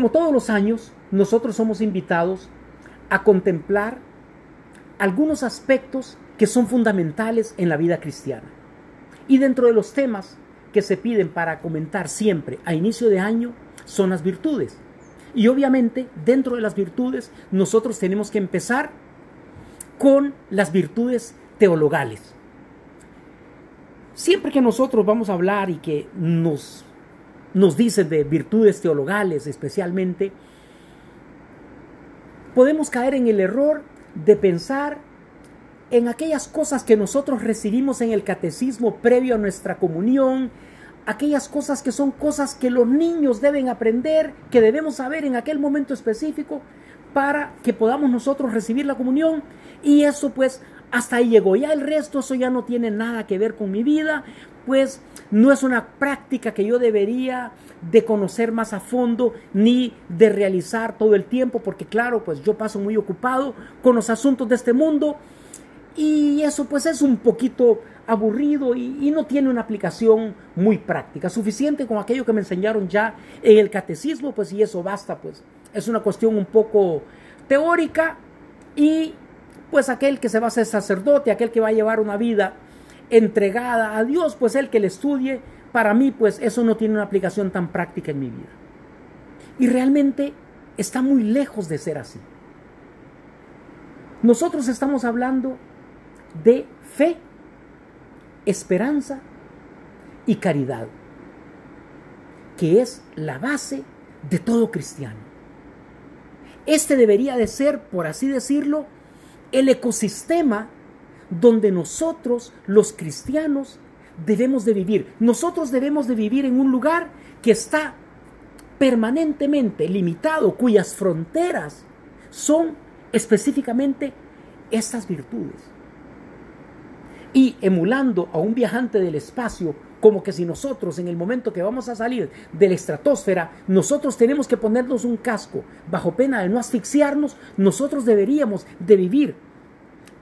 Como todos los años, nosotros somos invitados a contemplar algunos aspectos que son fundamentales en la vida cristiana. Y dentro de los temas que se piden para comentar siempre a inicio de año son las virtudes. Y obviamente dentro de las virtudes nosotros tenemos que empezar con las virtudes teologales. Siempre que nosotros vamos a hablar y que nos, nos dicen de virtudes teologales especialmente, podemos caer en el error de pensar en aquellas cosas que nosotros recibimos en el catecismo previo a nuestra comunión, aquellas cosas que son cosas que los niños deben aprender, que debemos saber en aquel momento específico para que podamos nosotros recibir la comunión y eso pues hasta ahí llegó. Ya el resto, eso ya no tiene nada que ver con mi vida, pues no es una práctica que yo debería de conocer más a fondo ni de realizar todo el tiempo, porque claro, pues yo paso muy ocupado con los asuntos de este mundo y eso pues es un poquito aburrido y, y, no tiene una aplicación muy práctica. Suficiente con aquello que me enseñaron ya en el catecismo, pues y eso basta, pues es una cuestión un poco teórica y pues aquel que se va a ser sacerdote, aquel que va a llevar una vida entregada a Dios, pues el que le estudie, para mí pues eso no tiene una aplicación tan práctica en mi vida. Y realmente está muy lejos de ser así. Nosotros estamos hablando de fe, esperanza y caridad, que es la base de todo cristiano. Este debería de ser, por así decirlo, el ecosistema donde nosotros, los cristianos, debemos de vivir. Nosotros debemos de vivir en un lugar que está permanentemente limitado, cuyas fronteras son específicamente estas virtudes. Y emulando a un viajante del espacio, como que si nosotros en el momento que vamos a salir de la estratosfera, nosotros tenemos que ponernos un casco bajo pena de no asfixiarnos, nosotros deberíamos de vivir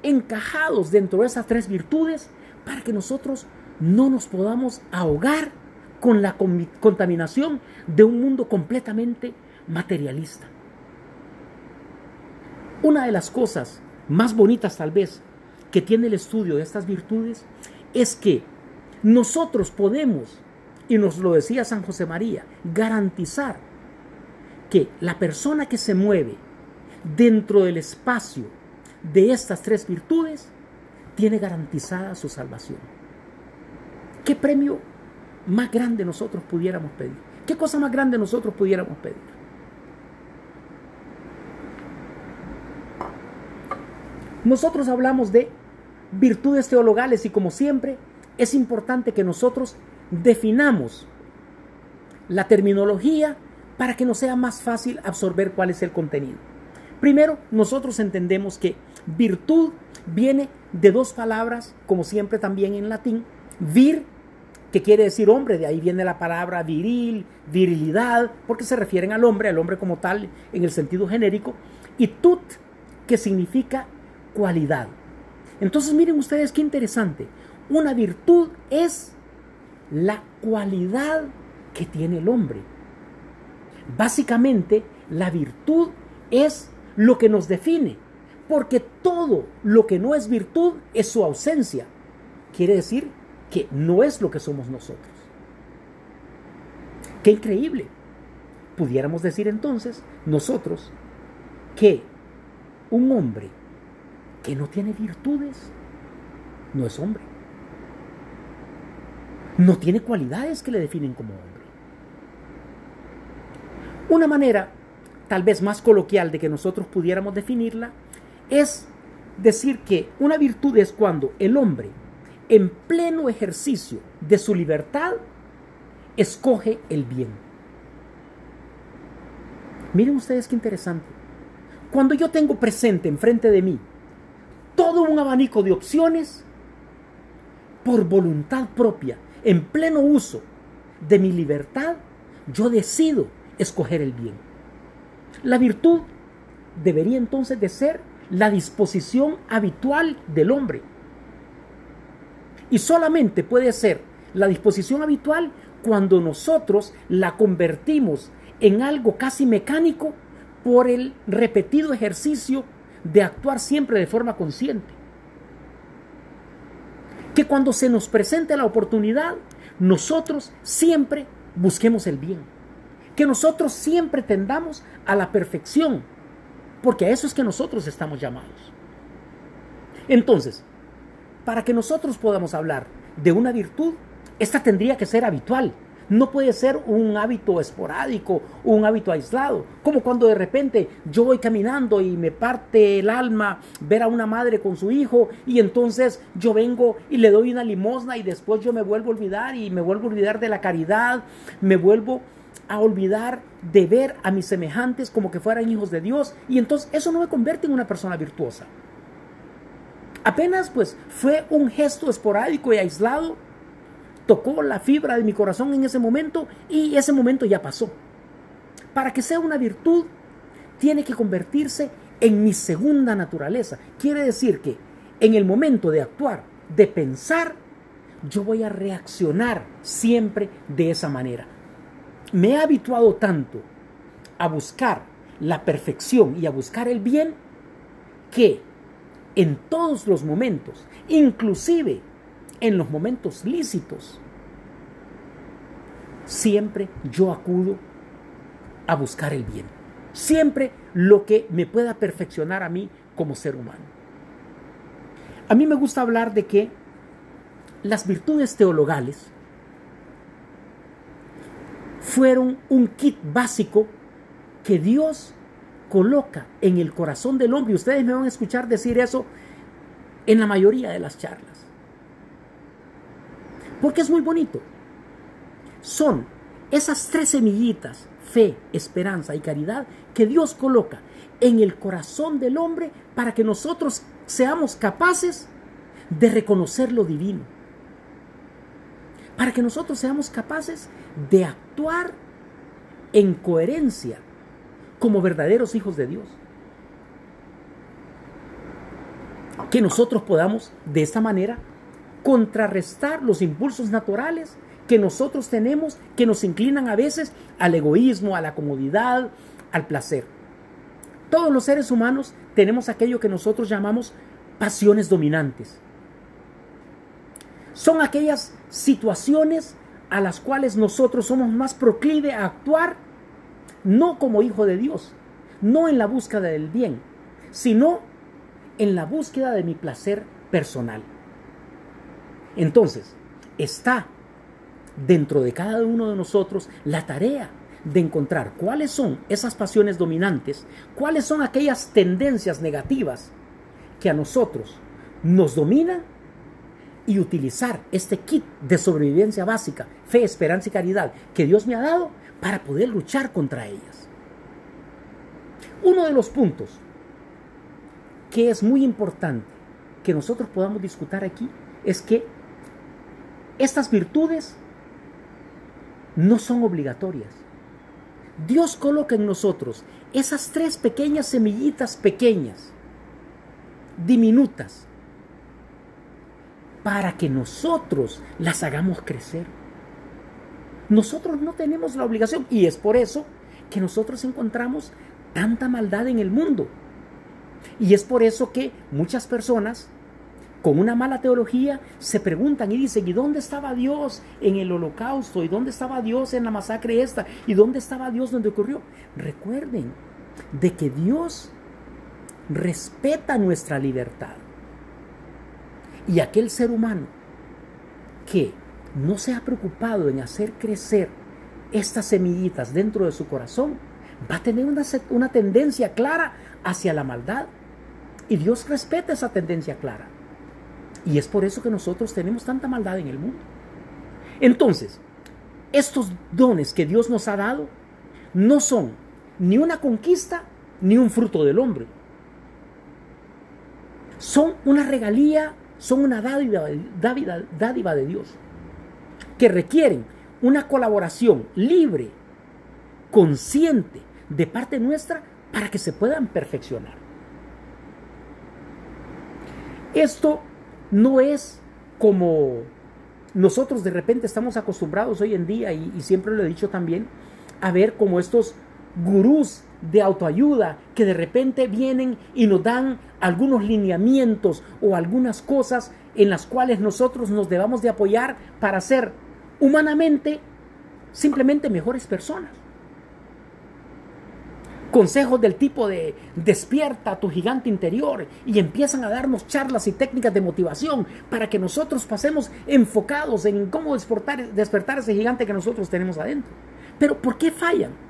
encajados dentro de esas tres virtudes para que nosotros no nos podamos ahogar con la contaminación de un mundo completamente materialista. Una de las cosas más bonitas tal vez que tiene el estudio de estas virtudes es que nosotros podemos, y nos lo decía San José María, garantizar que la persona que se mueve dentro del espacio de estas tres virtudes tiene garantizada su salvación. ¿Qué premio más grande nosotros pudiéramos pedir? ¿Qué cosa más grande nosotros pudiéramos pedir? Nosotros hablamos de virtudes teologales y como siempre es importante que nosotros definamos la terminología para que nos sea más fácil absorber cuál es el contenido. Primero, nosotros entendemos que virtud viene de dos palabras, como siempre también en latín, vir, que quiere decir hombre, de ahí viene la palabra viril, virilidad, porque se refieren al hombre, al hombre como tal en el sentido genérico, y tut, que significa cualidad. Entonces miren ustedes qué interesante, una virtud es la cualidad que tiene el hombre. Básicamente, la virtud es lo que nos define, porque todo lo que no es virtud es su ausencia. Quiere decir que no es lo que somos nosotros. Qué increíble. Pudiéramos decir entonces nosotros que un hombre que no tiene virtudes no es hombre. No tiene cualidades que le definen como hombre. Una manera tal vez más coloquial de que nosotros pudiéramos definirla, es decir que una virtud es cuando el hombre, en pleno ejercicio de su libertad, escoge el bien. Miren ustedes qué interesante. Cuando yo tengo presente enfrente de mí todo un abanico de opciones, por voluntad propia, en pleno uso de mi libertad, yo decido escoger el bien. La virtud debería entonces de ser la disposición habitual del hombre. Y solamente puede ser la disposición habitual cuando nosotros la convertimos en algo casi mecánico por el repetido ejercicio de actuar siempre de forma consciente. Que cuando se nos presente la oportunidad, nosotros siempre busquemos el bien. Que nosotros siempre tendamos a la perfección. Porque a eso es que nosotros estamos llamados. Entonces, para que nosotros podamos hablar de una virtud, esta tendría que ser habitual. No puede ser un hábito esporádico, un hábito aislado. Como cuando de repente yo voy caminando y me parte el alma ver a una madre con su hijo y entonces yo vengo y le doy una limosna y después yo me vuelvo a olvidar y me vuelvo a olvidar de la caridad, me vuelvo a olvidar de ver a mis semejantes como que fueran hijos de Dios y entonces eso no me convierte en una persona virtuosa. Apenas pues fue un gesto esporádico y aislado tocó la fibra de mi corazón en ese momento y ese momento ya pasó. Para que sea una virtud, tiene que convertirse en mi segunda naturaleza. Quiere decir que en el momento de actuar, de pensar, yo voy a reaccionar siempre de esa manera. Me he habituado tanto a buscar la perfección y a buscar el bien que en todos los momentos, inclusive en los momentos lícitos, siempre yo acudo a buscar el bien. Siempre lo que me pueda perfeccionar a mí como ser humano. A mí me gusta hablar de que las virtudes teologales fueron un kit básico que Dios coloca en el corazón del hombre. Ustedes me van a escuchar decir eso en la mayoría de las charlas. Porque es muy bonito. Son esas tres semillitas, fe, esperanza y caridad, que Dios coloca en el corazón del hombre para que nosotros seamos capaces de reconocer lo divino. Para que nosotros seamos capaces de actuar en coherencia como verdaderos hijos de Dios. Que nosotros podamos de esta manera contrarrestar los impulsos naturales que nosotros tenemos que nos inclinan a veces al egoísmo, a la comodidad, al placer. Todos los seres humanos tenemos aquello que nosotros llamamos pasiones dominantes. Son aquellas situaciones a las cuales nosotros somos más proclive a actuar no como hijo de Dios, no en la búsqueda del bien, sino en la búsqueda de mi placer personal. Entonces, está dentro de cada uno de nosotros la tarea de encontrar cuáles son esas pasiones dominantes, cuáles son aquellas tendencias negativas que a nosotros nos dominan y utilizar este kit de sobrevivencia básica, fe, esperanza y caridad que Dios me ha dado para poder luchar contra ellas. Uno de los puntos que es muy importante que nosotros podamos discutir aquí es que estas virtudes no son obligatorias. Dios coloca en nosotros esas tres pequeñas semillitas pequeñas, diminutas, para que nosotros las hagamos crecer. Nosotros no tenemos la obligación y es por eso que nosotros encontramos tanta maldad en el mundo. Y es por eso que muchas personas con una mala teología se preguntan y dicen, ¿y dónde estaba Dios en el holocausto? ¿Y dónde estaba Dios en la masacre esta? ¿Y dónde estaba Dios donde ocurrió? Recuerden de que Dios respeta nuestra libertad. Y aquel ser humano que no se ha preocupado en hacer crecer estas semillitas dentro de su corazón, va a tener una, una tendencia clara hacia la maldad. Y Dios respeta esa tendencia clara. Y es por eso que nosotros tenemos tanta maldad en el mundo. Entonces, estos dones que Dios nos ha dado no son ni una conquista ni un fruto del hombre. Son una regalía, son una dádiva, dádiva, dádiva de Dios que requieren una colaboración libre, consciente de parte nuestra para que se puedan perfeccionar. Esto no es como nosotros de repente estamos acostumbrados hoy en día, y, siempre lo he dicho también, a ver como estos gurús de autoayuda que de repente vienen y nos dan algunos lineamientos o algunas cosas en las cuales nosotros nos debamos de apoyar para ser humanamente simplemente mejores personas. Consejos del tipo de despierta tu gigante interior y empiezan a darnos charlas y técnicas de motivación para que nosotros pasemos enfocados en cómo despertar, despertar ese gigante que nosotros tenemos adentro. Pero ¿por qué fallan?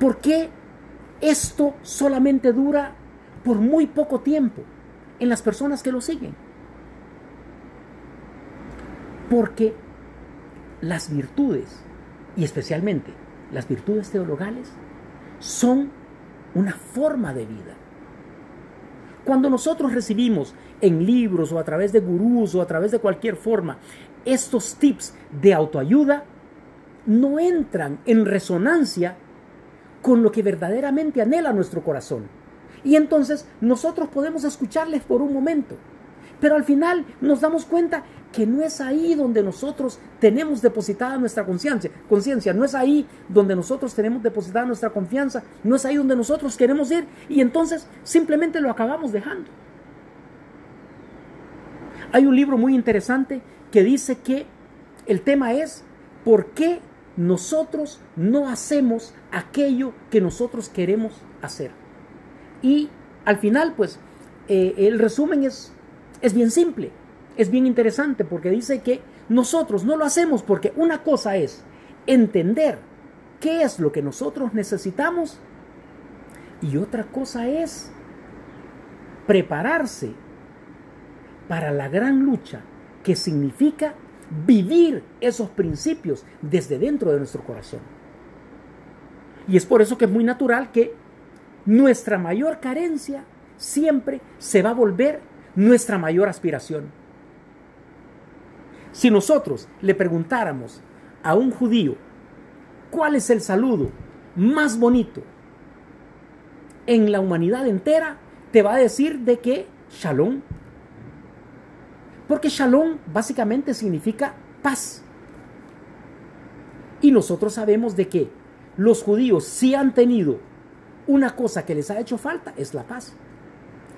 ¿Por qué esto solamente dura por muy poco tiempo en las personas que lo siguen? Porque las virtudes, y especialmente las virtudes teologales, son una forma de vida. Cuando nosotros recibimos en libros o a través de gurús o a través de cualquier forma estos tips de autoayuda, no entran en resonancia con lo que verdaderamente anhela nuestro corazón. Y entonces nosotros podemos escucharles por un momento, pero al final nos damos cuenta que no es ahí donde nosotros tenemos depositada nuestra conciencia, conciencia, no es ahí donde nosotros tenemos depositada nuestra confianza, no es ahí donde nosotros queremos ir y entonces simplemente lo acabamos dejando. Hay un libro muy interesante que dice que el tema es ¿por qué nosotros no hacemos aquello que nosotros queremos hacer. Y al final, pues, eh, el resumen es, es bien simple, es bien interesante, porque dice que nosotros no lo hacemos porque una cosa es entender qué es lo que nosotros necesitamos y otra cosa es prepararse para la gran lucha que significa vivir esos principios desde dentro de nuestro corazón. Y es por eso que es muy natural que nuestra mayor carencia siempre se va a volver nuestra mayor aspiración. Si nosotros le preguntáramos a un judío cuál es el saludo más bonito en la humanidad entera, te va a decir de que Shalom porque shalom básicamente significa paz. Y nosotros sabemos de que los judíos sí han tenido una cosa que les ha hecho falta, es la paz.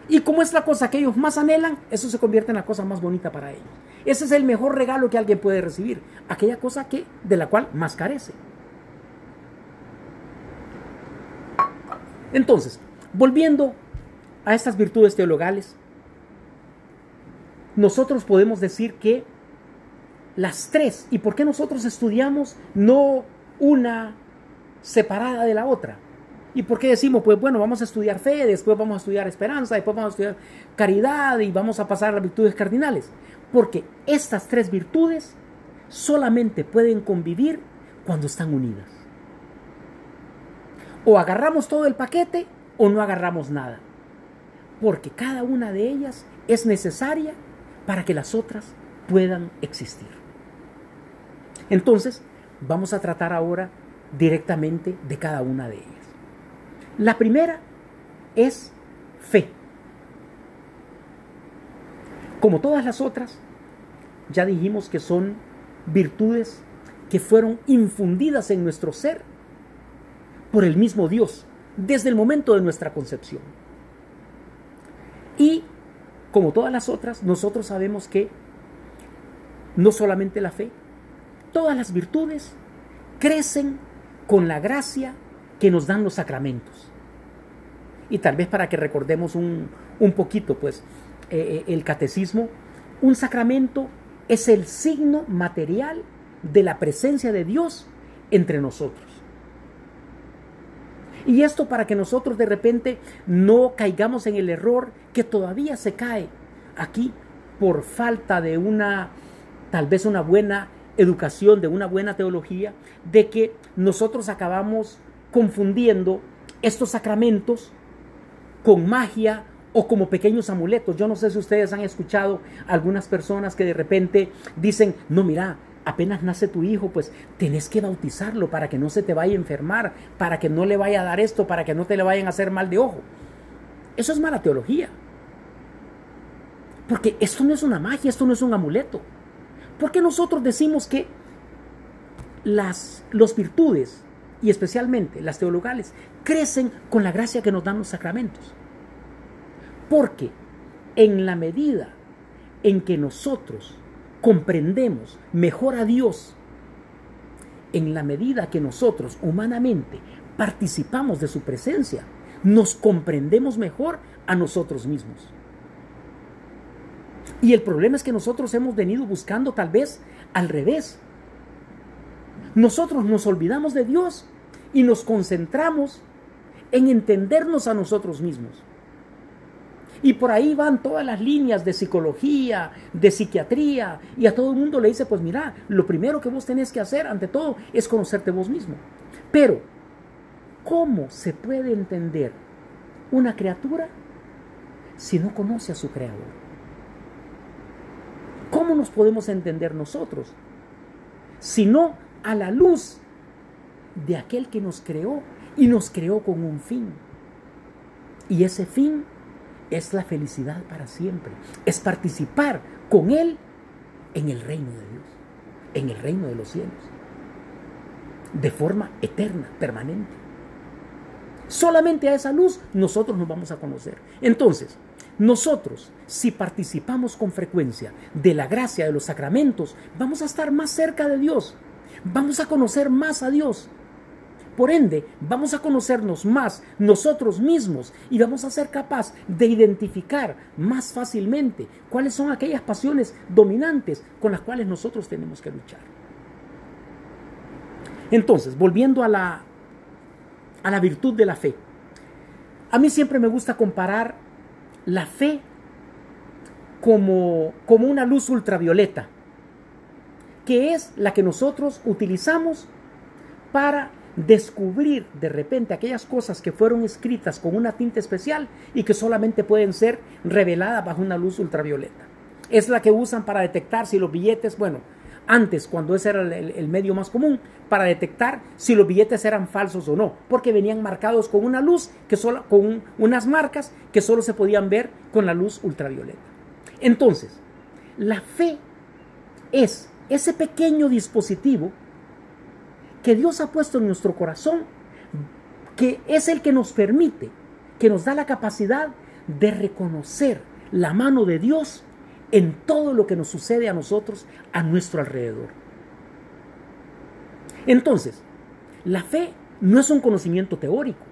Y como es la cosa que ellos más anhelan, eso se convierte en la cosa más bonita para ellos. Ese es el mejor regalo que alguien puede recibir, aquella cosa que de la cual más carece. Entonces, volviendo a estas virtudes teologales, nosotros podemos decir que las tres, ¿y por qué nosotros estudiamos no una separada de la otra? ¿Y por qué decimos, pues bueno, vamos a estudiar fe, después vamos a estudiar esperanza, después vamos a estudiar caridad y vamos a pasar a las virtudes cardinales? Porque estas tres virtudes solamente pueden convivir cuando están unidas. O agarramos todo el paquete o no agarramos nada. Porque cada una de ellas es necesaria para que las otras puedan existir. Entonces, vamos a tratar ahora directamente de cada una de ellas. La primera es fe. Como todas las otras, ya dijimos que son virtudes que fueron infundidas en nuestro ser por el mismo Dios desde el momento de nuestra concepción. Y como todas las otras, nosotros sabemos que no solamente la fe, todas las virtudes crecen con la gracia que nos dan los sacramentos. Y tal vez para que recordemos un, poquito, pues, eh, eh, el catecismo, un sacramento es el signo material de la presencia de Dios entre nosotros. Y esto para que nosotros de repente no caigamos en el error que todavía se cae aquí por falta de una, tal vez una buena educación, de una buena teología, de que nosotros acabamos confundiendo estos sacramentos con magia o como pequeños amuletos. Yo no sé si ustedes han escuchado algunas personas que de repente dicen, no, mira, apenas nace tu hijo, pues tenés que bautizarlo para que no se te vaya a enfermar, para que no le vaya a dar esto, para que no te le vayan a hacer mal de ojo. Eso es mala teología. Porque esto no es una magia, esto no es un amuleto. Porque nosotros decimos que las virtudes y especialmente las teologales crecen con la gracia que nos dan los sacramentos. Porque en la medida en que nosotros comprendemos mejor a Dios, en la medida que nosotros humanamente participamos de su presencia, nos comprendemos mejor a nosotros mismos. Y el problema es que nosotros hemos venido buscando tal vez al revés. Nosotros nos olvidamos de Dios y nos concentramos en entendernos a nosotros mismos. Y por ahí van todas las líneas de psicología, de psiquiatría, y a todo el mundo le dice, pues mira, lo primero que vos tenés que hacer ante todo es conocerte vos mismo. Pero, ¿cómo se puede entender una criatura si no conoce a su creador? ¿Cómo nos podemos entender nosotros? Si no a la luz de aquel que nos creó y nos creó con un fin. Y ese fin es la felicidad para siempre. Es participar con Él en el reino de Dios, en el reino de los cielos, de forma eterna, permanente. Solamente a esa luz nosotros nos vamos a conocer. Entonces, nosotros, si participamos con frecuencia de la gracia de los sacramentos, vamos a estar más cerca de Dios, vamos a conocer más a Dios por ende, vamos a conocernos más nosotros mismos y vamos a ser capaz de identificar más fácilmente cuáles son aquellas pasiones dominantes con las cuales nosotros tenemos que luchar. Entonces, volviendo a la, a la virtud de la fe. A mí siempre me gusta comparar la fe como, como una luz ultravioleta, que es la que nosotros utilizamos para descubrir de repente aquellas cosas que fueron escritas con una tinta especial y que solamente pueden ser reveladas bajo una luz ultravioleta. Es la que usan para detectar si los billetes, bueno, antes, cuando ese era el, medio más común, para detectar si los billetes eran falsos o no, porque venían marcados con una luz, que solo, con unas marcas que solo se podían ver con la luz ultravioleta. Entonces, la fe es ese pequeño dispositivo que Dios ha puesto en nuestro corazón, que es el que nos permite, que nos da la capacidad de reconocer la mano de Dios en todo lo que nos sucede a nosotros a nuestro alrededor. Entonces, la fe no es un conocimiento teórico,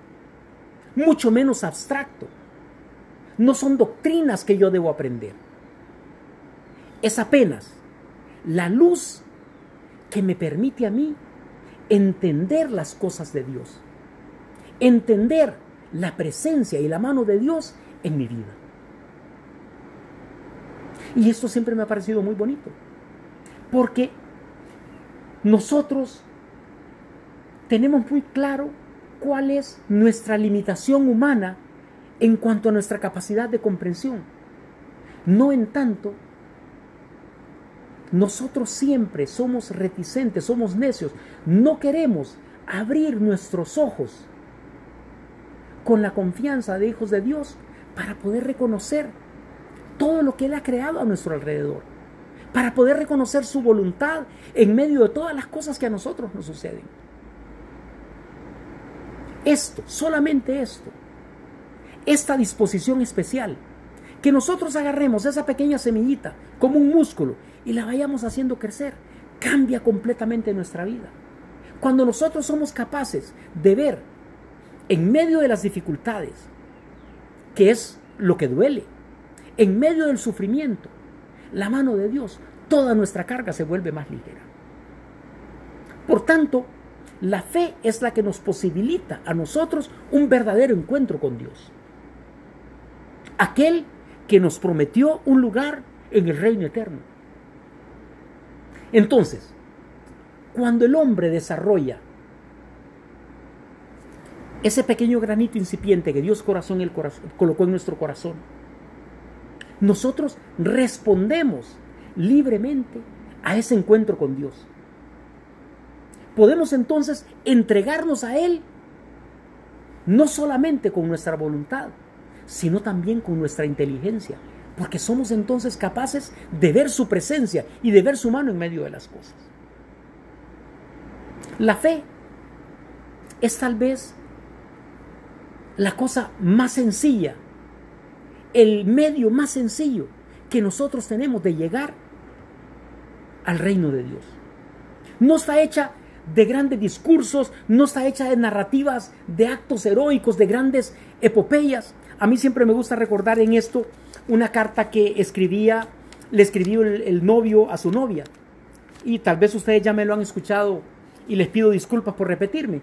mucho menos abstracto. No son doctrinas que yo debo aprender. Es apenas la luz que me permite a mí entender las cosas de Dios, entender la presencia y la mano de Dios en mi vida. Y esto siempre me ha parecido muy bonito, porque nosotros tenemos muy claro cuál es nuestra limitación humana en cuanto a nuestra capacidad de comprensión. No en tanto nosotros siempre somos reticentes, somos necios, no queremos abrir nuestros ojos con la confianza de hijos de Dios para poder reconocer todo lo que Él ha creado a nuestro alrededor, para poder reconocer su voluntad en medio de todas las cosas que a nosotros nos suceden. Esto, solamente esto, esta disposición especial, que nosotros agarremos esa pequeña semillita como un músculo y la vayamos haciendo crecer, cambia completamente nuestra vida. Cuando nosotros somos capaces de ver en medio de las dificultades, que es lo que duele, en medio del sufrimiento, la mano de Dios, toda nuestra carga se vuelve más ligera. Por tanto, la fe es la que nos posibilita a nosotros un verdadero encuentro con Dios. Aquel que nos prometió un lugar en el reino eterno. Entonces, cuando el hombre desarrolla ese pequeño granito incipiente que Dios corazón, el corazón, colocó en nuestro corazón, nosotros respondemos libremente a ese encuentro con Dios. Podemos entonces entregarnos a Él no solamente con nuestra voluntad, sino también con nuestra inteligencia, porque somos entonces capaces de ver su presencia y de ver su mano en medio de las cosas. La fe es tal vez la cosa más sencilla, el medio más sencillo que nosotros tenemos de llegar al reino de Dios. No está hecha de grandes discursos, no está hecha de narrativas, de actos heroicos, de grandes epopeyas. A mí siempre me gusta recordar en esto una carta que escribía, le escribió el, novio a su novia. Y tal vez ustedes ya me lo han escuchado y les pido disculpas por repetirme.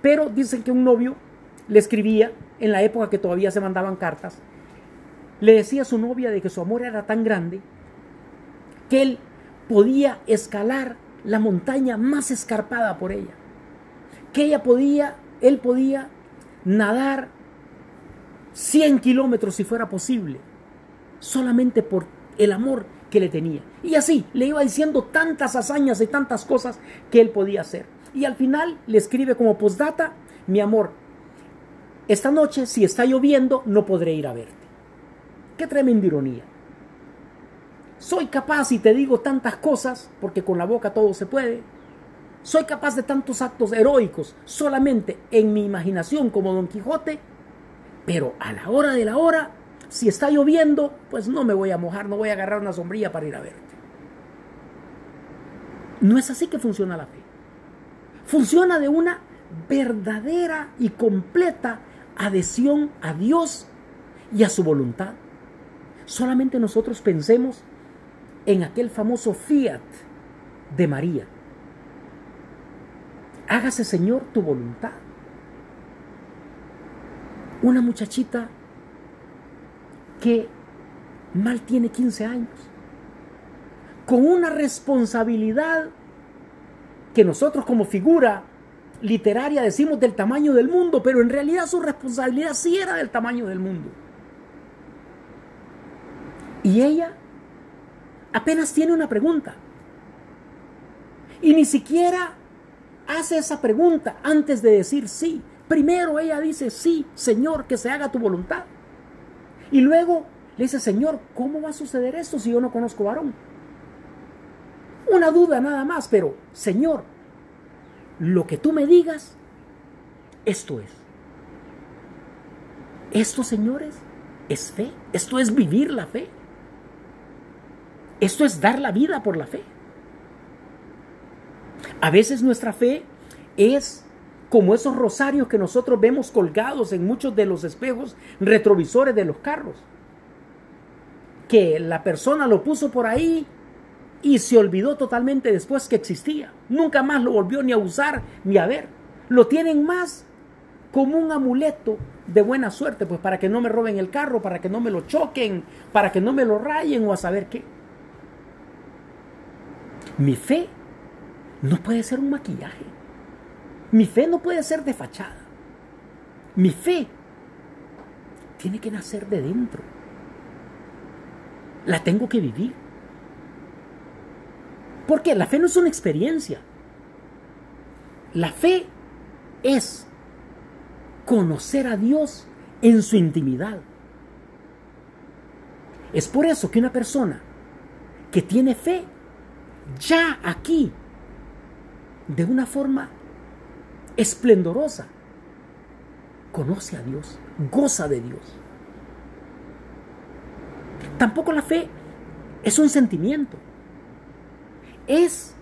Pero dicen que un novio le escribía en la época que todavía se mandaban cartas, le decía a su novia de que su amor era tan grande que él podía escalar la montaña más escarpada por ella, que ella podía, él podía nadar 100 kilómetros si fuera posible, solamente por el amor que le tenía. Y así le iba diciendo tantas hazañas y tantas cosas que él podía hacer. Y al final le escribe como postdata, mi amor, esta noche si está lloviendo no podré ir a verte. Qué tremenda ironía. Soy capaz y te digo tantas cosas, porque con la boca todo se puede. Soy capaz de tantos actos heroicos solamente en mi imaginación como Don Quijote, pero a la hora de la hora, si está lloviendo, pues no me voy a mojar, no voy a agarrar una sombrilla para ir a verte. No es así que funciona la fe. Funciona de una verdadera y completa adhesión a Dios y a su voluntad. Solamente nosotros pensemos en aquel famoso fiat de María. Hágase Señor tu voluntad. Una muchachita que mal tiene 15 años, con una responsabilidad que nosotros como figura literaria decimos del tamaño del mundo, pero en realidad su responsabilidad sí era del tamaño del mundo. Y ella apenas tiene una pregunta. Y ni siquiera hace esa pregunta antes de decir sí. Primero ella dice, sí, Señor, que se haga tu voluntad. Y luego le dice, Señor, ¿cómo va a suceder esto si yo no conozco varón? Una duda nada más, pero Señor, lo que tú me digas, esto es. Esto, señores, es fe. Esto es vivir la fe. Esto es dar la vida por la fe. A veces nuestra fe es como esos rosarios que nosotros vemos colgados en muchos de los espejos retrovisores de los carros. Que la persona lo puso por ahí y se olvidó totalmente después que existía. Nunca más lo volvió ni a usar ni a ver. Lo tienen más como un amuleto de buena suerte, pues para que no me roben el carro, para que no me lo choquen, para que no me lo rayen o a saber qué. Mi fe no puede ser un maquillaje. Mi fe no puede ser de fachada. Mi fe tiene que nacer de dentro. La tengo que vivir. Porque la fe no es una experiencia. La fe es conocer a Dios en su intimidad. Es por eso que una persona que tiene fe, ya aquí, de una forma esplendorosa, conoce a Dios, goza de Dios. Tampoco la fe es un sentimiento es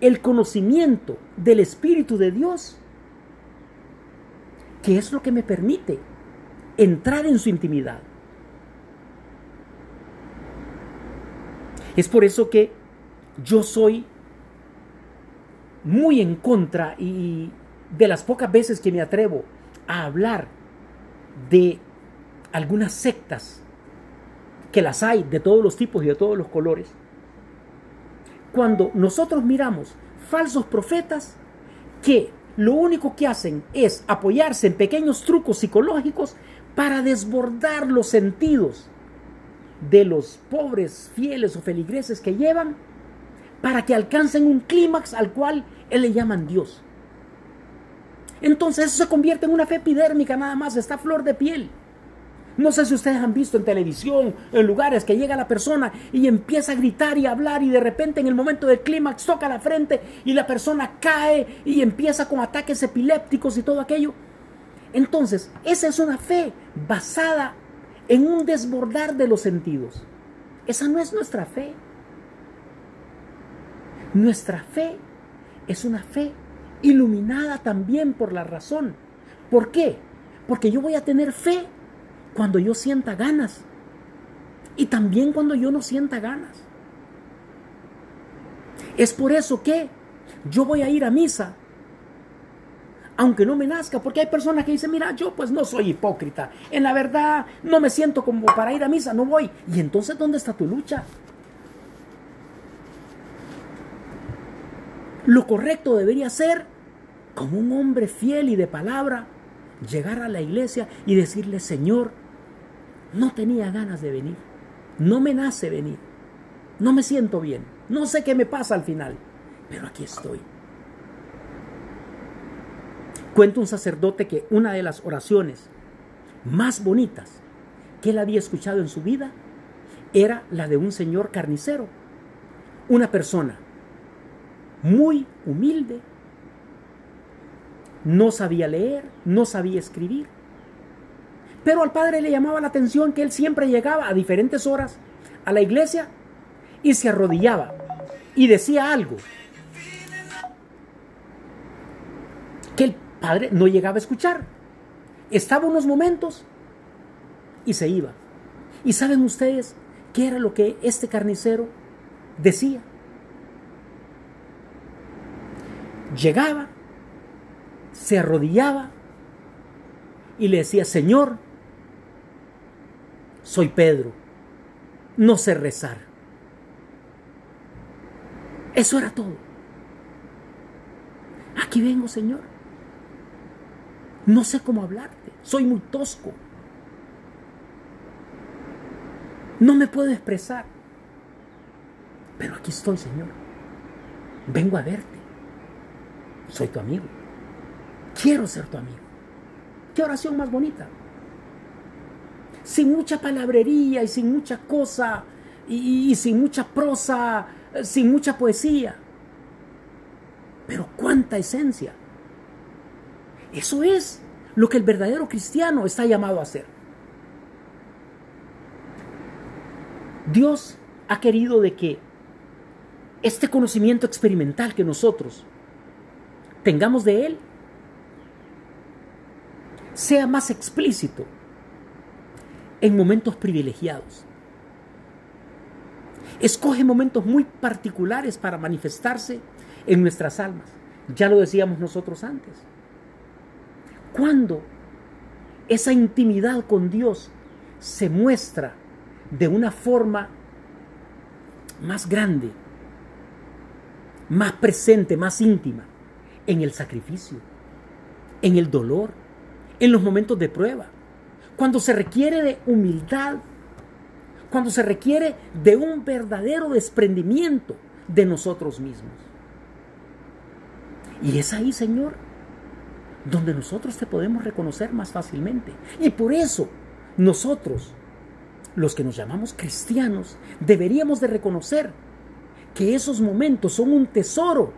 el conocimiento del Espíritu de Dios, que es lo que me permite entrar en su intimidad. Es por eso que yo soy muy en contra y de las pocas veces que me atrevo a hablar de algunas sectas, que las hay de todos los tipos y de todos los colores, cuando nosotros miramos falsos profetas que lo único que hacen es apoyarse en pequeños trucos psicológicos para desbordar los sentidos de los pobres fieles o feligreses que llevan para que alcancen un clímax al cual él le llaman Dios. Entonces eso se convierte en una fe epidérmica nada más, está flor de piel. No sé si ustedes han visto en televisión, en lugares que llega la persona y empieza a gritar y a hablar y de repente en el momento del clímax toca la frente y la persona cae y empieza con ataques epilépticos y todo aquello. Entonces, esa es una fe basada en un desbordar de los sentidos. Esa no es nuestra fe. Nuestra fe es una fe iluminada también por la razón. ¿Por qué? Porque yo voy a tener fe cuando yo sienta ganas y también cuando yo no sienta ganas. Es por eso que yo voy a ir a misa, aunque no me nazca, porque hay personas que dicen, mira, yo pues no soy hipócrita, en la verdad no me siento como para ir a misa, no voy. Y entonces, ¿dónde está tu lucha? Lo correcto debería ser, como un hombre fiel y de palabra, llegar a la iglesia y decirle, Señor, no tenía ganas de venir, no me nace venir, no me siento bien, no sé qué me pasa al final, pero aquí estoy. Cuenta un sacerdote que una de las oraciones más bonitas que él había escuchado en su vida era la de un señor carnicero, una persona muy humilde, no sabía leer, no sabía escribir. Pero al padre le llamaba la atención que él siempre llegaba a diferentes horas a la iglesia y se arrodillaba y decía algo que el padre no llegaba a escuchar. Estaba unos momentos y se iba. ¿Y saben ustedes qué era lo que este carnicero decía? Llegaba, se arrodillaba y le decía, Señor, soy Pedro, no sé rezar. Eso era todo. Aquí vengo, Señor. No sé cómo hablarte, soy muy tosco. No me puedo expresar. Pero aquí estoy, Señor. Vengo a verte. Soy tu amigo. Quiero ser tu amigo. ¿Qué oración más bonita? Sin mucha palabrería y sin mucha cosa y, sin mucha prosa, sin mucha poesía. Pero cuánta esencia. Eso es lo que el verdadero cristiano está llamado a hacer. Dios ha querido de que este conocimiento experimental que nosotros tengamos de Él sea más explícito en momentos privilegiados. Escoge momentos muy particulares para manifestarse en nuestras almas. Ya lo decíamos nosotros antes. Cuando esa intimidad con Dios se muestra de una forma más grande, más presente, más íntima, en el sacrificio, en el dolor, en los momentos de prueba, cuando se requiere de humildad, cuando se requiere de un verdadero desprendimiento de nosotros mismos. Y es ahí, Señor, donde nosotros te podemos reconocer más fácilmente. Y por eso nosotros, los que nos llamamos cristianos, deberíamos de reconocer que esos momentos son un tesoro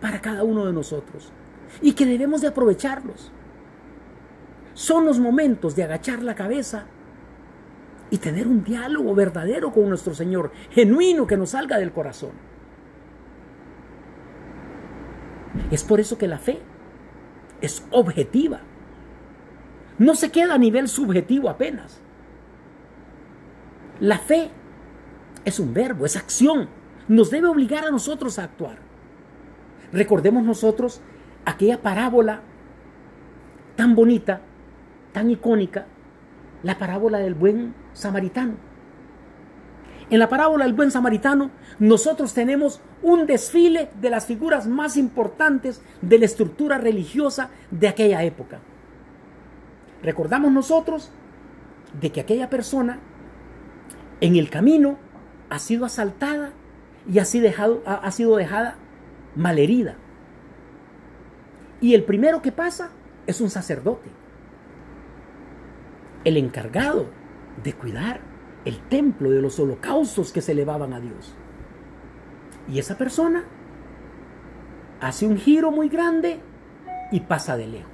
para cada uno de nosotros y que debemos de aprovecharlos. Son los momentos de agachar la cabeza y tener un diálogo verdadero con nuestro Señor, genuino que nos salga del corazón. Es por eso que la fe es objetiva. No se queda a nivel subjetivo apenas. La fe es un verbo, es acción. Nos debe obligar a nosotros a actuar. Recordemos nosotros aquella parábola tan bonita, tan icónica, la parábola del buen samaritano. En la parábola del buen samaritano, nosotros tenemos un desfile de las figuras más importantes de la estructura religiosa de aquella época. Recordamos nosotros de que aquella persona en el camino ha sido asaltada y sido, dejado, ha sido dejada malherida. Y el primero que pasa es un sacerdote. El encargado de cuidar el templo de los holocaustos que se elevaban a Dios. Y esa persona hace un giro muy grande y pasa de lejos.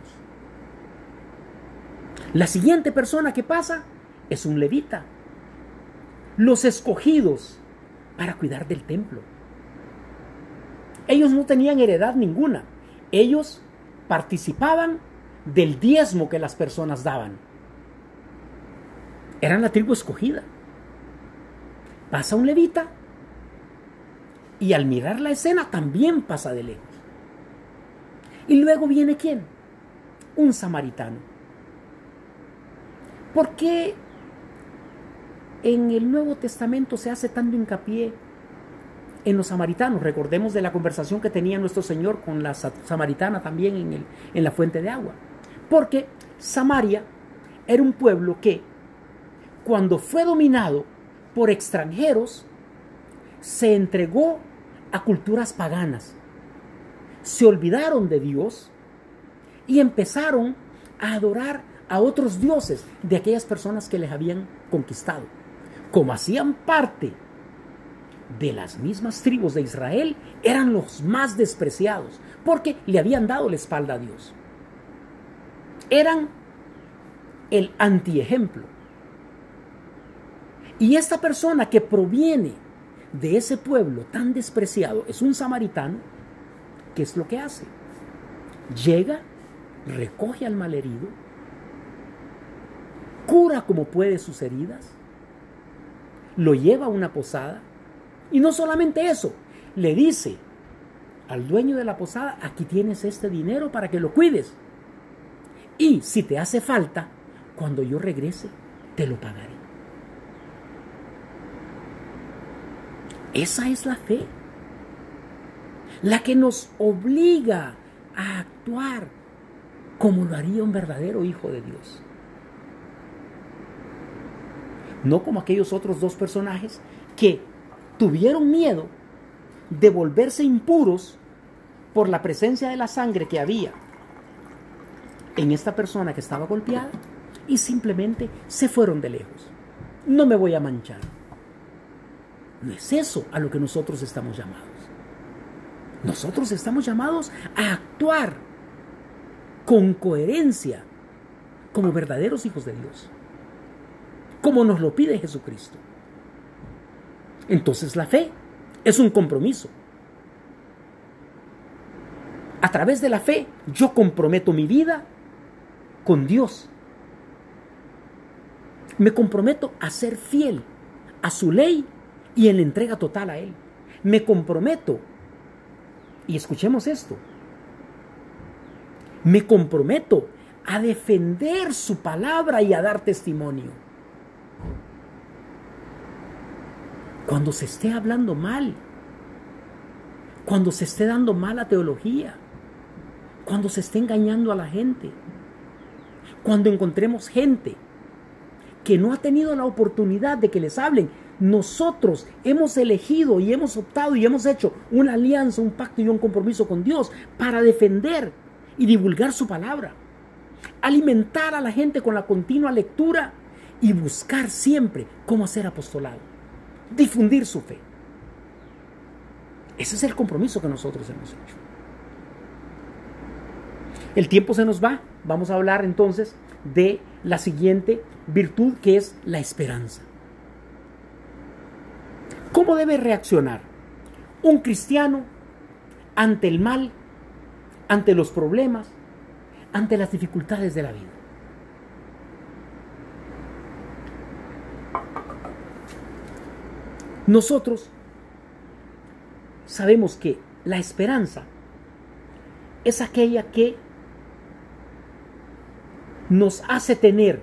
La siguiente persona que pasa es un levita. Los escogidos para cuidar del templo. Ellos no tenían heredad ninguna. Ellos participaban del diezmo que las personas daban. Eran la tribu escogida. Pasa un levita y al mirar la escena también pasa de lejos. Y luego viene quién? Un samaritano. ¿Por qué en el Nuevo Testamento se hace tanto hincapié en los samaritanos? Recordemos de la conversación que tenía nuestro Señor con la samaritana también en, el, en la fuente de agua. Porque Samaria era un pueblo que, cuando fue dominado por extranjeros, se entregó a culturas paganas se olvidaron de Dios y empezaron a adorar a otros dioses de aquellas personas que les habían conquistado. Como hacían parte de las mismas tribus de Israel, eran los más despreciados porque le habían dado la espalda a Dios. Eran el antiejemplo. Y esta persona que proviene de ese pueblo tan despreciado es un samaritano ¿qué es lo que hace? Llega, recoge al malherido, cura como puede sus heridas, lo lleva a una posada y no solamente eso, le dice al dueño de la posada, aquí tienes este dinero para que lo cuides. Y si te hace falta, cuando yo regrese, te lo pagaré. Esa es la fe la que nos obliga a actuar como lo haría un verdadero hijo de Dios. No como aquellos otros dos personajes que tuvieron miedo de volverse impuros por la presencia de la sangre que había en esta persona que estaba golpeada y simplemente se fueron de lejos. No me voy a manchar. No es eso a lo que nosotros estamos llamados. Nosotros estamos llamados a actuar con coherencia como verdaderos hijos de Dios, como nos lo pide Jesucristo. Entonces la fe es un compromiso. A través de la fe yo comprometo mi vida con Dios. Me comprometo a ser fiel a su ley y en la entrega total a Él. Me comprometo y escuchemos esto. Me comprometo a defender su palabra y a dar testimonio. Cuando se esté hablando mal, cuando se esté dando mala teología, cuando se esté engañando a la gente, cuando encontremos gente que no ha tenido la oportunidad de que les hablen nosotros hemos elegido y hemos optado y hemos hecho una alianza, un pacto y un compromiso con Dios para defender y divulgar su palabra. Alimentar a la gente con la continua lectura y buscar siempre cómo hacer apostolado. Difundir su fe. Ese es el compromiso que nosotros hemos hecho. El tiempo se nos va. Vamos a hablar entonces de la siguiente virtud que es la esperanza. ¿Cómo debe reaccionar un cristiano ante el mal, ante los problemas, ante las dificultades de la vida? Nosotros sabemos que la esperanza es aquella que nos hace tener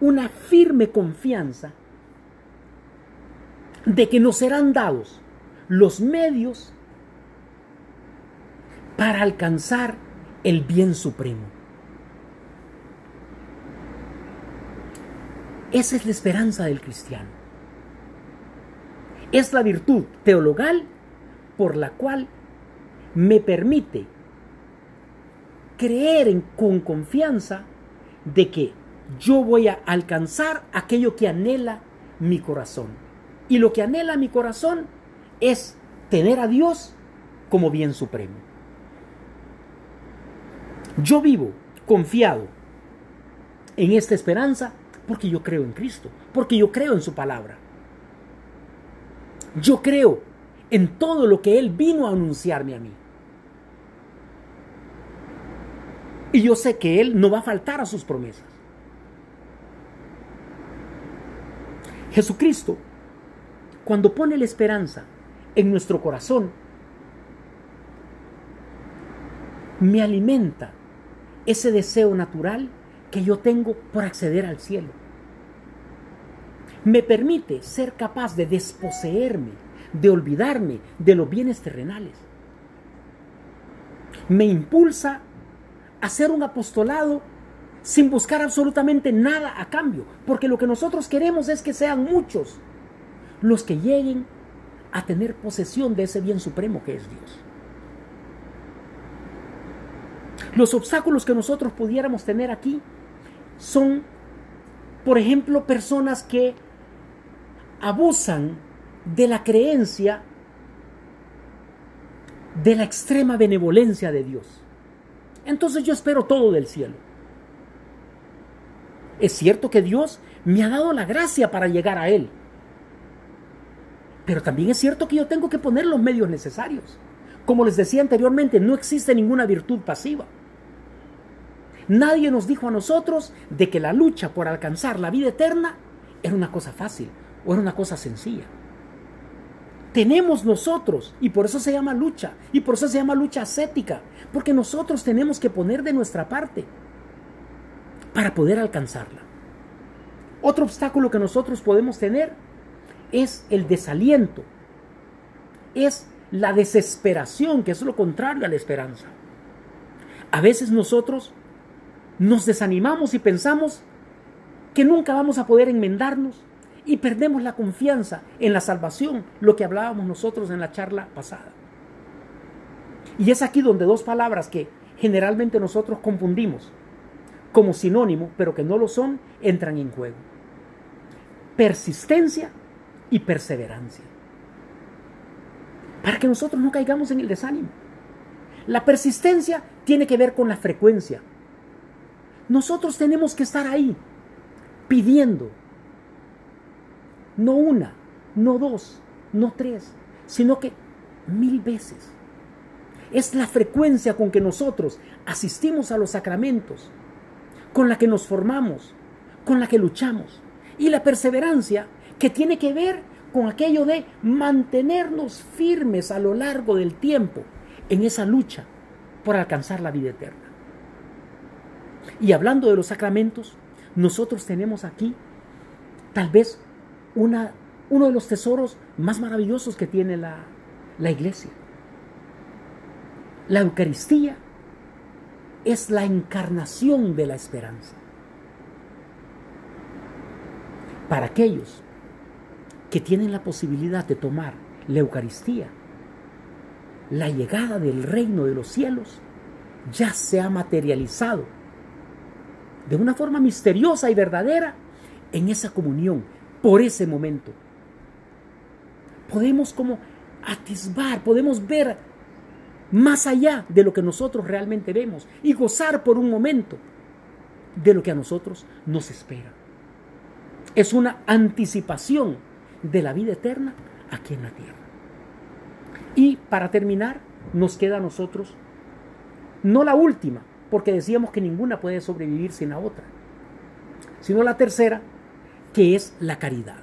una firme confianza de que nos serán dados los medios para alcanzar el bien supremo. Esa es la esperanza del cristiano. Es la virtud teologal por la cual me permite creer en, con confianza de que yo voy a alcanzar aquello que anhela mi corazón. Y lo que anhela mi corazón es tener a Dios como bien supremo. Yo vivo confiado en esta esperanza porque yo creo en Cristo, porque yo creo en su palabra. Yo creo en todo lo que Él vino a anunciarme a mí. Y yo sé que Él no va a faltar a sus promesas. Jesucristo, cuando pone la esperanza en nuestro corazón, me alimenta ese deseo natural que yo tengo por acceder al cielo. Me permite ser capaz de desposeerme, de olvidarme de los bienes terrenales. Me impulsa a hacer un apostolado sin buscar absolutamente nada a cambio, porque lo que nosotros queremos es que sean muchos los que lleguen a tener posesión de ese bien supremo que es Dios. Los obstáculos que nosotros pudiéramos tener aquí son, por ejemplo, personas que abusan de la creencia de la extrema benevolencia de Dios. Entonces yo espero todo del cielo. Es cierto que Dios me ha dado la gracia para llegar a Él. Pero también es cierto que yo tengo que poner los medios necesarios. Como les decía anteriormente, no existe ninguna virtud pasiva. Nadie nos dijo a nosotros de que la lucha por alcanzar la vida eterna era una cosa fácil o era una cosa sencilla. Tenemos nosotros, y por eso se llama lucha, y por eso se llama lucha ascética, porque nosotros tenemos que poner de nuestra parte para poder alcanzarla. Otro obstáculo que nosotros podemos tener es el desaliento, es la desesperación, que es lo contrario a la esperanza. A veces nosotros nos desanimamos y pensamos que nunca vamos a poder enmendarnos y perdemos la confianza en la salvación, lo que hablábamos nosotros en la charla pasada. Y es aquí donde dos palabras que generalmente nosotros confundimos como sinónimo, pero que no lo son, entran en juego. Persistencia y perseverancia. Para que nosotros no caigamos en el desánimo. La persistencia tiene que ver con la frecuencia, nosotros tenemos que estar ahí pidiendo. No una, no dos, no tres, sino que mil veces. Es la frecuencia con que nosotros asistimos a los sacramentos, con la que nos formamos, con la que luchamos. Y la perseverancia que tiene que ver con aquello de mantenernos firmes a lo largo del tiempo en esa lucha por alcanzar la vida eterna. Y hablando de los sacramentos, nosotros tenemos aquí tal vez una, uno de los tesoros más maravillosos que tiene la, la iglesia. La Eucaristía es la encarnación de la esperanza. Para aquellos que tienen la posibilidad de tomar la Eucaristía, la llegada del reino de los cielos ya se ha materializado de una forma misteriosa y verdadera en esa comunión, por ese momento. Podemos como atisbar, podemos ver más allá de lo que nosotros realmente vemos y gozar por un momento de lo que a nosotros nos espera. Es una anticipación de la vida eterna aquí en la tierra. Y para terminar, nos queda a nosotros no la última, porque decíamos que ninguna puede sobrevivir sin la otra, sino la tercera, que es la caridad.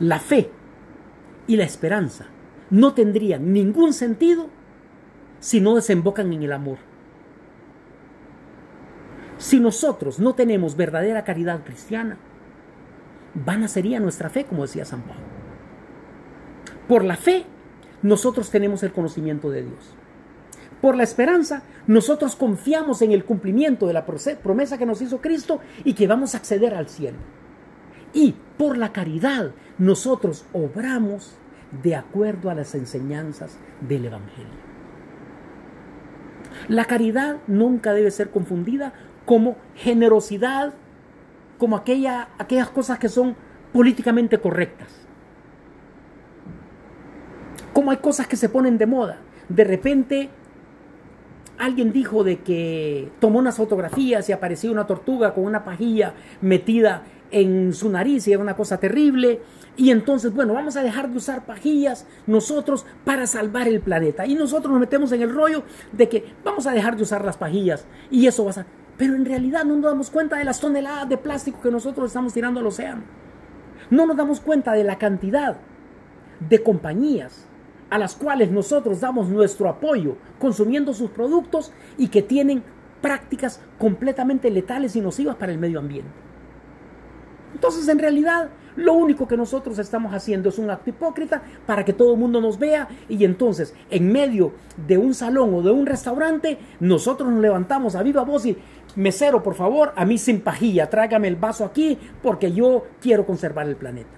La fe y la esperanza no tendrían ningún sentido si no desembocan en el amor. Si nosotros no tenemos verdadera caridad cristiana, vana sería nuestra fe, como decía San Pablo. Por la fe, nosotros tenemos el conocimiento de Dios. Por la esperanza, nosotros confiamos en el cumplimiento de la promesa que nos hizo Cristo y que vamos a acceder al cielo. Y por la caridad, nosotros obramos de acuerdo a las enseñanzas del Evangelio. La caridad nunca debe ser confundida como generosidad, como aquella, aquellas cosas que son políticamente correctas. Como hay cosas que se ponen de moda. De repente alguien dijo de que tomó unas fotografías y apareció una tortuga con una pajilla metida en su nariz y era una cosa terrible. Y entonces, bueno, vamos a dejar de usar pajillas nosotros para salvar el planeta. Y nosotros nos metemos en el rollo de que vamos a dejar de usar las pajillas y eso va a... Pero en realidad no nos damos cuenta de las toneladas de plástico que nosotros estamos tirando al océano. No nos damos cuenta de la cantidad de compañías a las cuales nosotros damos nuestro apoyo consumiendo sus productos y que tienen prácticas completamente letales y nocivas para el medio ambiente. Entonces, en realidad, lo único que nosotros estamos haciendo es un acto hipócrita para que todo el mundo nos vea y entonces, en medio de un salón o de un restaurante, nosotros nos levantamos a viva voz y, mesero, por favor, a mí sin pajilla, tráigame el vaso aquí porque yo quiero conservar el planeta.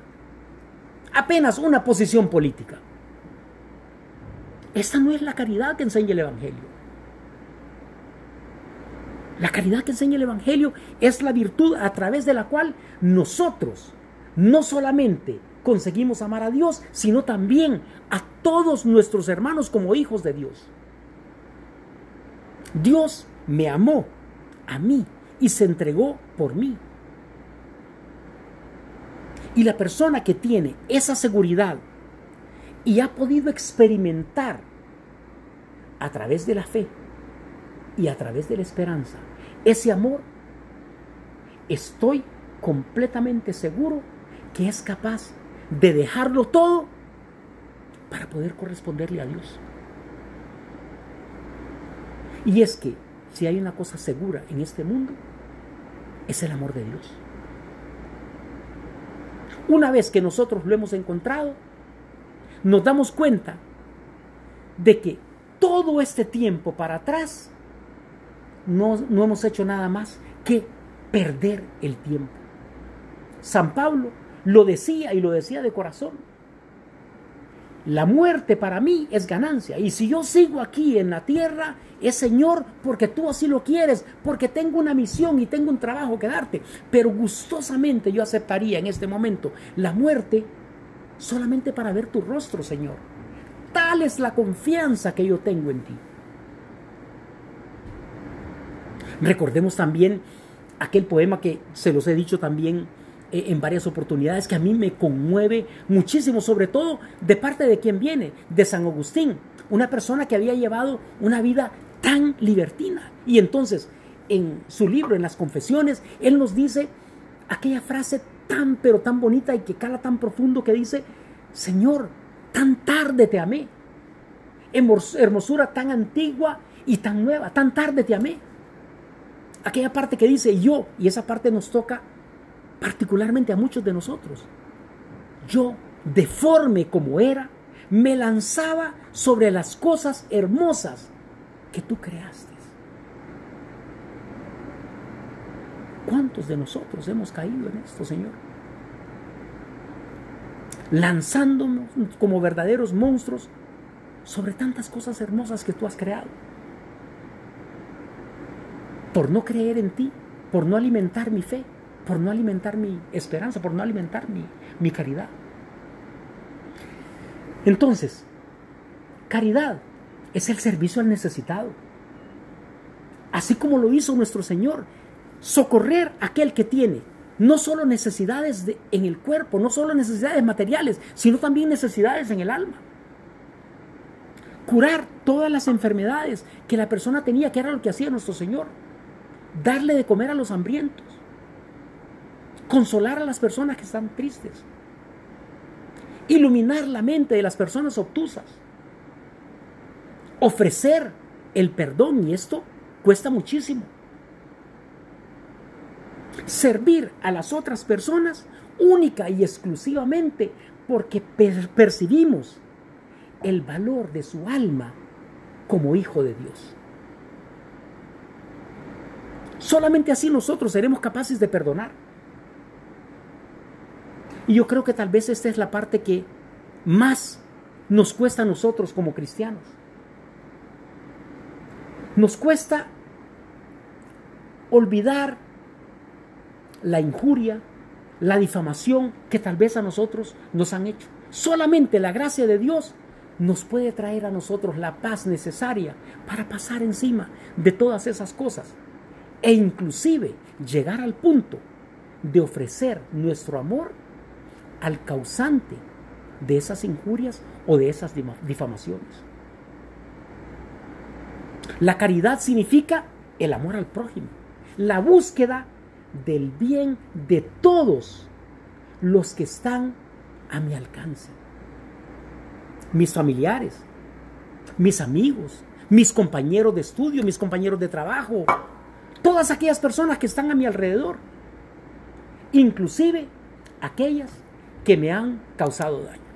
Apenas una posición política. Esta no es la caridad que enseña el Evangelio. La caridad que enseña el Evangelio es la virtud a través de la cual nosotros no solamente conseguimos amar a Dios, sino también a todos nuestros hermanos como hijos de Dios. Dios me amó a mí y se entregó por mí. Y la persona que tiene esa seguridad y ha podido experimentar a través de la fe y a través de la esperanza ese amor, estoy completamente seguro que es capaz de dejarlo todo para poder corresponderle a Dios. Y es que si hay una cosa segura en este mundo, es el amor de Dios. Una vez que nosotros lo hemos encontrado, nos damos cuenta de que todo este tiempo para atrás no, no hemos hecho nada más que perder el tiempo. San Pablo lo decía y lo decía de corazón. La muerte para mí es ganancia. Y si yo sigo aquí en la tierra, es Señor porque tú así lo quieres, porque tengo una misión y tengo un trabajo que darte. Pero gustosamente yo aceptaría en este momento la muerte solamente para ver tu rostro, Señor. Tal es la confianza que yo tengo en ti. Recordemos también aquel poema que se los he dicho también en varias oportunidades que a mí me conmueve muchísimo, sobre todo de parte de quien viene, de San Agustín, una persona que había llevado una vida tan libertina. Y entonces, en su libro, en las confesiones, él nos dice aquella frase tan, pero tan bonita y que cala tan profundo que dice, Señor, tan tarde te amé. Hermosura tan antigua y tan nueva, tan tarde te amé. Aquella parte que dice yo, y esa parte nos toca particularmente a muchos de nosotros. Yo, deforme como era, me lanzaba sobre las cosas hermosas que tú creaste. ¿Cuántos de nosotros hemos caído en esto, Señor? Lanzándonos como verdaderos monstruos sobre tantas cosas hermosas que tú has creado. Por no creer en ti, por no alimentar mi fe, por no alimentar mi esperanza, por no alimentar mi, mi caridad. Entonces, caridad es el servicio al necesitado. Así como lo hizo nuestro Señor, socorrer a aquel que tiene no solo necesidades en el cuerpo, no solo necesidades materiales, sino también necesidades en el alma. Curar todas las enfermedades que la persona tenía, que era lo que hacía nuestro Señor. Darle de comer a los hambrientos consolar a las personas que están tristes, iluminar la mente de las personas obtusas, ofrecer el perdón, y esto cuesta muchísimo. Servir a las otras personas única y exclusivamente porque percibimos el valor de su alma como hijo de Dios. Solamente así nosotros seremos capaces de perdonar. Y yo creo que tal vez esta es la parte que más nos cuesta a nosotros como cristianos. Nos cuesta olvidar la injuria, la difamación que tal vez a nosotros nos han hecho. Solamente la gracia de Dios nos puede traer a nosotros la paz necesaria para pasar encima de todas esas cosas e inclusive llegar al punto de ofrecer nuestro amor al causante de esas injurias o de esas difamaciones. La caridad significa el amor al prójimo, la búsqueda del bien de todos los que están a mi alcance. Mis familiares, mis amigos, mis compañeros de estudio, mis compañeros de trabajo, todas aquellas personas que están a mi alrededor, inclusive aquellas que me han causado daño.